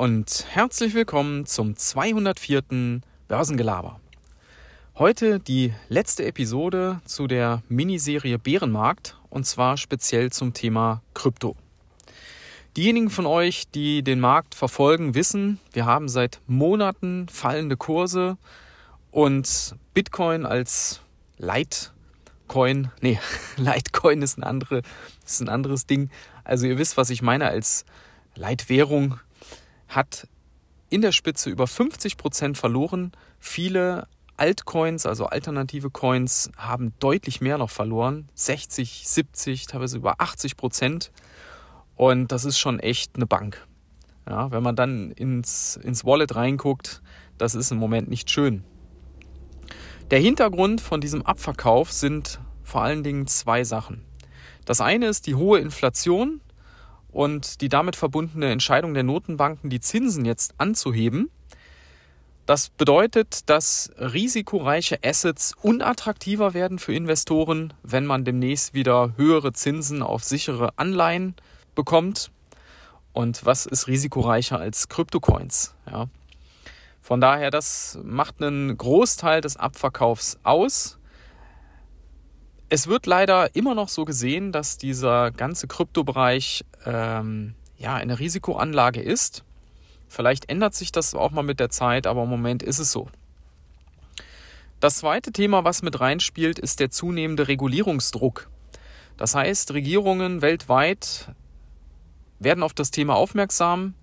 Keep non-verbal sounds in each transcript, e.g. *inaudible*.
und herzlich willkommen zum 204. Börsengelaber. Heute die letzte Episode zu der Miniserie Bärenmarkt und zwar speziell zum Thema Krypto. Diejenigen von euch, die den Markt verfolgen, wissen, wir haben seit Monaten fallende Kurse und Bitcoin als Litecoin, nee, *laughs* Litecoin ist ein, andere, ist ein anderes Ding. Also ihr wisst, was ich meine als Leitwährung, hat in der Spitze über 50 Prozent verloren. Viele Altcoins, also alternative Coins, haben deutlich mehr noch verloren. 60, 70, teilweise über 80 Prozent. Und das ist schon echt eine Bank. Ja, wenn man dann ins, ins Wallet reinguckt, das ist im Moment nicht schön. Der Hintergrund von diesem Abverkauf sind vor allen Dingen zwei Sachen. Das eine ist die hohe Inflation und die damit verbundene Entscheidung der Notenbanken, die Zinsen jetzt anzuheben. Das bedeutet, dass risikoreiche Assets unattraktiver werden für Investoren, wenn man demnächst wieder höhere Zinsen auf sichere Anleihen bekommt. Und was ist risikoreicher als Kryptocoins? Ja. Von daher, das macht einen Großteil des Abverkaufs aus. Es wird leider immer noch so gesehen, dass dieser ganze Kryptobereich ähm, ja eine Risikoanlage ist. Vielleicht ändert sich das auch mal mit der Zeit, aber im Moment ist es so. Das zweite Thema, was mit reinspielt, ist der zunehmende Regulierungsdruck. Das heißt, Regierungen weltweit werden auf das Thema aufmerksam.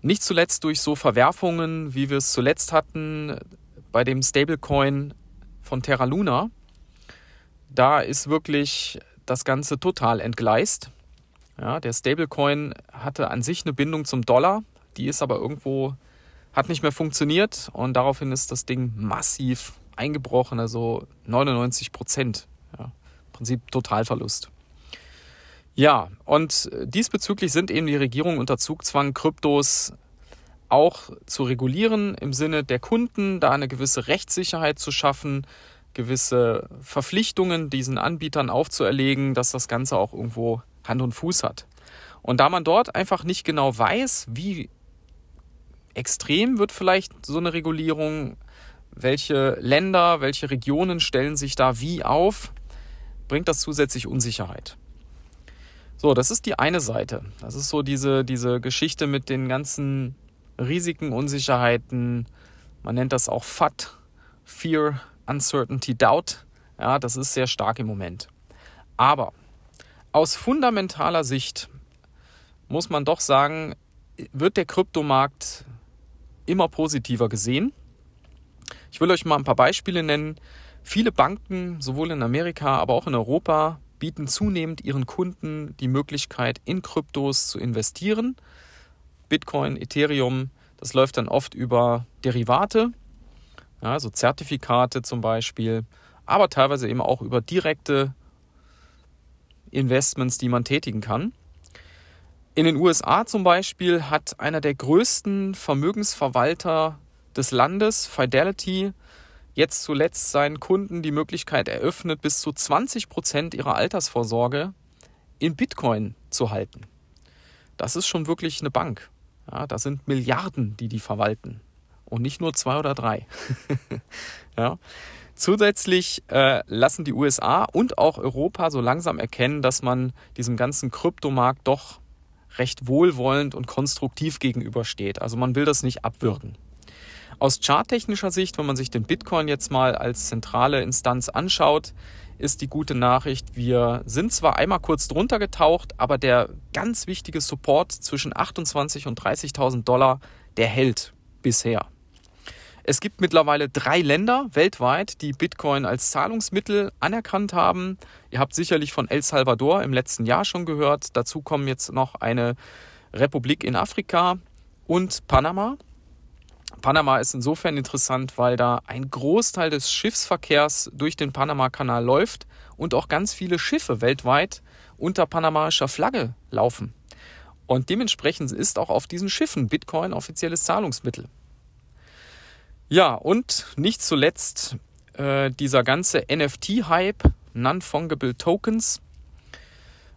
Nicht zuletzt durch so Verwerfungen, wie wir es zuletzt hatten bei dem Stablecoin von Terra Luna. Da ist wirklich das Ganze total entgleist. Ja, der Stablecoin hatte an sich eine Bindung zum Dollar, die ist aber irgendwo, hat nicht mehr funktioniert und daraufhin ist das Ding massiv eingebrochen, also 99 Prozent. Ja, Im Prinzip Totalverlust. Ja, und diesbezüglich sind eben die Regierungen unter Zugzwang, Kryptos auch zu regulieren im Sinne der Kunden, da eine gewisse Rechtssicherheit zu schaffen, gewisse Verpflichtungen diesen Anbietern aufzuerlegen, dass das Ganze auch irgendwo Hand und Fuß hat. Und da man dort einfach nicht genau weiß, wie extrem wird vielleicht so eine Regulierung, welche Länder, welche Regionen stellen sich da wie auf, bringt das zusätzlich Unsicherheit. So, das ist die eine Seite. Das ist so diese, diese Geschichte mit den ganzen Risiken, Unsicherheiten. Man nennt das auch FAT, Fear, Uncertainty, Doubt. Ja, das ist sehr stark im Moment. Aber aus fundamentaler Sicht muss man doch sagen, wird der Kryptomarkt immer positiver gesehen. Ich will euch mal ein paar Beispiele nennen. Viele Banken, sowohl in Amerika, aber auch in Europa, bieten zunehmend ihren Kunden die Möglichkeit, in Kryptos zu investieren. Bitcoin, Ethereum, das läuft dann oft über Derivate, ja, so Zertifikate zum Beispiel, aber teilweise eben auch über direkte Investments, die man tätigen kann. In den USA zum Beispiel hat einer der größten Vermögensverwalter des Landes, Fidelity, jetzt zuletzt seinen Kunden die Möglichkeit eröffnet, bis zu 20 Prozent ihrer Altersvorsorge in Bitcoin zu halten. Das ist schon wirklich eine Bank. Ja, das sind Milliarden, die die verwalten. Und nicht nur zwei oder drei. *laughs* ja. Zusätzlich äh, lassen die USA und auch Europa so langsam erkennen, dass man diesem ganzen Kryptomarkt doch recht wohlwollend und konstruktiv gegenübersteht. Also man will das nicht abwürgen. Aus charttechnischer Sicht, wenn man sich den Bitcoin jetzt mal als zentrale Instanz anschaut, ist die gute Nachricht, wir sind zwar einmal kurz drunter getaucht, aber der ganz wichtige Support zwischen 28 und 30.000 Dollar, der hält bisher. Es gibt mittlerweile drei Länder weltweit, die Bitcoin als Zahlungsmittel anerkannt haben. Ihr habt sicherlich von El Salvador im letzten Jahr schon gehört. Dazu kommen jetzt noch eine Republik in Afrika und Panama. Panama ist insofern interessant, weil da ein Großteil des Schiffsverkehrs durch den Panama-Kanal läuft und auch ganz viele Schiffe weltweit unter panamaischer Flagge laufen. Und dementsprechend ist auch auf diesen Schiffen Bitcoin offizielles Zahlungsmittel. Ja, und nicht zuletzt äh, dieser ganze NFT-Hype, Non-Fungible Tokens,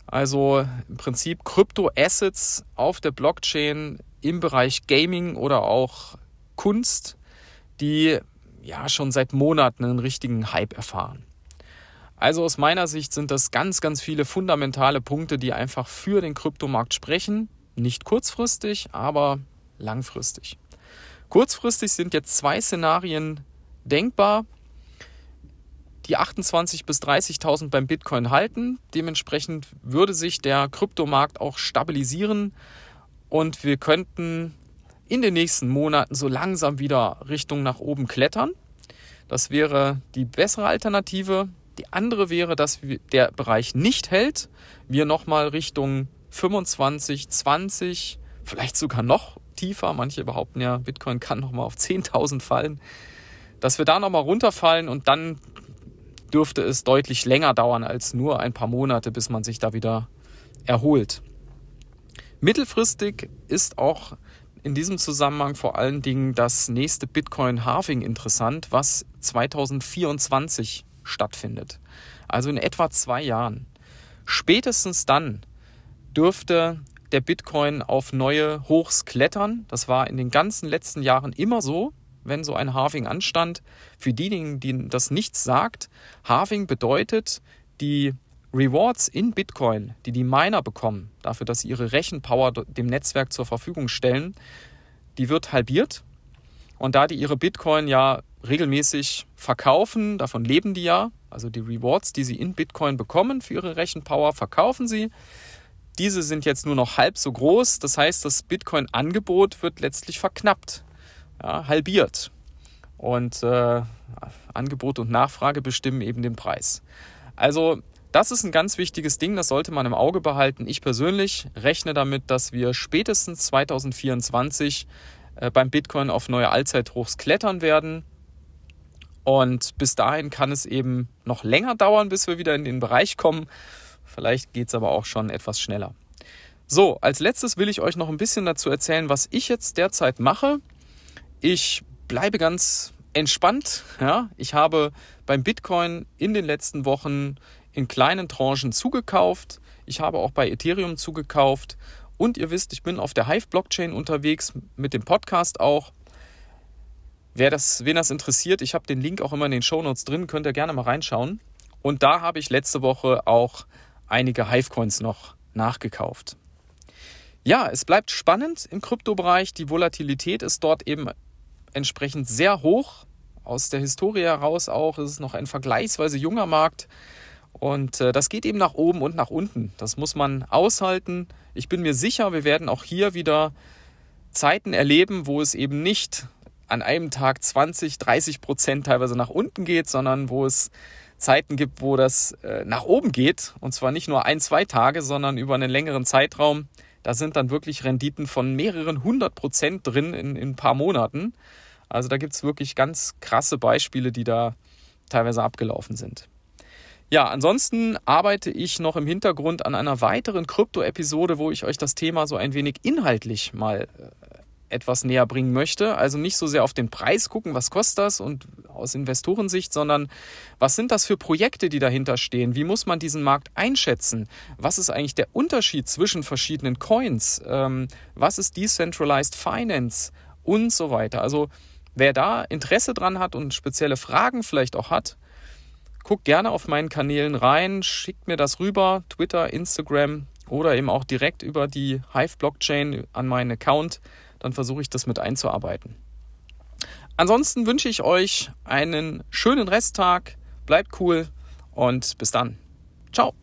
also im Prinzip Krypto-Assets auf der Blockchain im Bereich Gaming oder auch Kunst, die ja schon seit Monaten einen richtigen Hype erfahren. Also aus meiner Sicht sind das ganz, ganz viele fundamentale Punkte, die einfach für den Kryptomarkt sprechen. Nicht kurzfristig, aber langfristig. Kurzfristig sind jetzt zwei Szenarien denkbar, die 28.000 bis 30.000 beim Bitcoin halten. Dementsprechend würde sich der Kryptomarkt auch stabilisieren und wir könnten in den nächsten Monaten so langsam wieder Richtung nach oben klettern. Das wäre die bessere Alternative. Die andere wäre, dass der Bereich nicht hält, wir nochmal Richtung 25, 20, vielleicht sogar noch tiefer. Manche behaupten ja, Bitcoin kann nochmal auf *laughs* 10.000 fallen. Dass wir da nochmal runterfallen und dann dürfte es deutlich länger dauern als nur ein paar Monate, bis man sich da wieder erholt. Mittelfristig ist auch in diesem Zusammenhang vor allen Dingen das nächste Bitcoin Halving interessant, was 2024 stattfindet. Also in etwa zwei Jahren. Spätestens dann dürfte der Bitcoin auf neue Hochs klettern. Das war in den ganzen letzten Jahren immer so, wenn so ein Halving anstand. Für diejenigen, denen das nichts sagt, Halving bedeutet, die Rewards in Bitcoin, die die Miner bekommen, dafür, dass sie ihre Rechenpower dem Netzwerk zur Verfügung stellen, die wird halbiert. Und da die ihre Bitcoin ja regelmäßig verkaufen, davon leben die ja, also die Rewards, die sie in Bitcoin bekommen für ihre Rechenpower, verkaufen sie. Diese sind jetzt nur noch halb so groß. Das heißt, das Bitcoin-Angebot wird letztlich verknappt, ja, halbiert. Und äh, Angebot und Nachfrage bestimmen eben den Preis. Also das ist ein ganz wichtiges Ding, das sollte man im Auge behalten. Ich persönlich rechne damit, dass wir spätestens 2024 äh, beim Bitcoin auf neue Allzeithochs klettern werden. Und bis dahin kann es eben noch länger dauern, bis wir wieder in den Bereich kommen. Vielleicht geht es aber auch schon etwas schneller. So, als letztes will ich euch noch ein bisschen dazu erzählen, was ich jetzt derzeit mache. Ich bleibe ganz entspannt. Ja? Ich habe beim Bitcoin in den letzten Wochen in kleinen Tranchen zugekauft. Ich habe auch bei Ethereum zugekauft. Und ihr wisst, ich bin auf der Hive-Blockchain unterwegs, mit dem Podcast auch. Wer das, wen das interessiert, ich habe den Link auch immer in den Shownotes drin, könnt ihr gerne mal reinschauen. Und da habe ich letzte Woche auch einige Hive-Coins noch nachgekauft. Ja, es bleibt spannend im Kryptobereich. Die Volatilität ist dort eben entsprechend sehr hoch. Aus der Historie heraus auch ist es noch ein vergleichsweise junger Markt. Und äh, das geht eben nach oben und nach unten. Das muss man aushalten. Ich bin mir sicher, wir werden auch hier wieder Zeiten erleben, wo es eben nicht an einem Tag 20, 30 Prozent teilweise nach unten geht, sondern wo es Zeiten gibt, wo das äh, nach oben geht. Und zwar nicht nur ein, zwei Tage, sondern über einen längeren Zeitraum. Da sind dann wirklich Renditen von mehreren hundert Prozent drin in, in ein paar Monaten. Also da gibt es wirklich ganz krasse Beispiele, die da teilweise abgelaufen sind. Ja, ansonsten arbeite ich noch im Hintergrund an einer weiteren Krypto-Episode, wo ich euch das Thema so ein wenig inhaltlich mal äh, etwas näher bringen möchte. Also nicht so sehr auf den Preis gucken, was kostet das und aus Investorensicht, sondern was sind das für Projekte, die dahinter stehen? Wie muss man diesen Markt einschätzen? Was ist eigentlich der Unterschied zwischen verschiedenen Coins? Ähm, was ist Decentralized Finance? Und so weiter. Also wer da Interesse dran hat und spezielle Fragen vielleicht auch hat, Guckt gerne auf meinen Kanälen rein, schickt mir das rüber, Twitter, Instagram oder eben auch direkt über die Hive Blockchain an meinen Account. Dann versuche ich das mit einzuarbeiten. Ansonsten wünsche ich euch einen schönen Resttag, bleibt cool und bis dann. Ciao.